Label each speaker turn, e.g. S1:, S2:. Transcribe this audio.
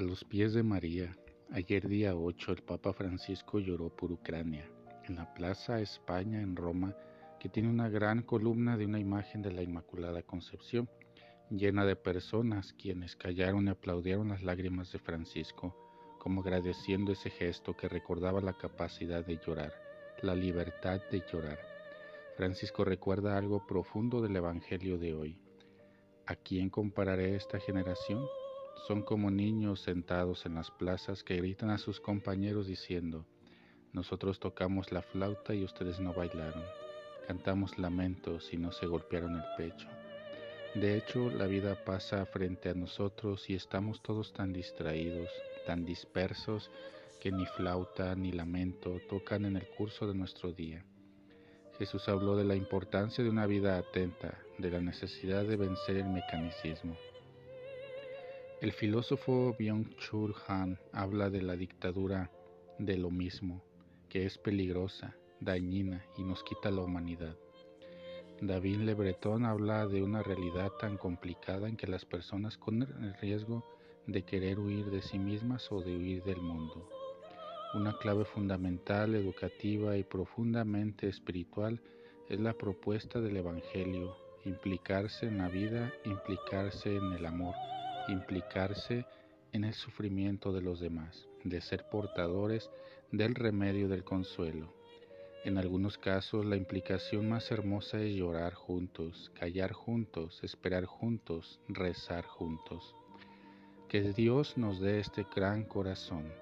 S1: los pies de María. Ayer día 8 el Papa Francisco lloró por Ucrania. En la Plaza España en Roma, que tiene una gran columna de una imagen de la Inmaculada Concepción, llena de personas quienes callaron y aplaudieron las lágrimas de Francisco, como agradeciendo ese gesto que recordaba la capacidad de llorar, la libertad de llorar. Francisco recuerda algo profundo del Evangelio de hoy. ¿A quién compararé esta generación? Son como niños sentados en las plazas que gritan a sus compañeros diciendo, nosotros tocamos la flauta y ustedes no bailaron, cantamos lamentos y no se golpearon el pecho. De hecho, la vida pasa frente a nosotros y estamos todos tan distraídos, tan dispersos, que ni flauta ni lamento tocan en el curso de nuestro día. Jesús habló de la importancia de una vida atenta, de la necesidad de vencer el mecanicismo. El filósofo Byung-Chul Han habla de la dictadura de lo mismo, que es peligrosa, dañina y nos quita la humanidad. David Le Breton habla de una realidad tan complicada en que las personas corren el riesgo de querer huir de sí mismas o de huir del mundo. Una clave fundamental, educativa y profundamente espiritual es la propuesta del Evangelio, implicarse en la vida, implicarse en el amor implicarse en el sufrimiento de los demás, de ser portadores del remedio del consuelo. En algunos casos la implicación más hermosa es llorar juntos, callar juntos, esperar juntos, rezar juntos. Que Dios nos dé este gran corazón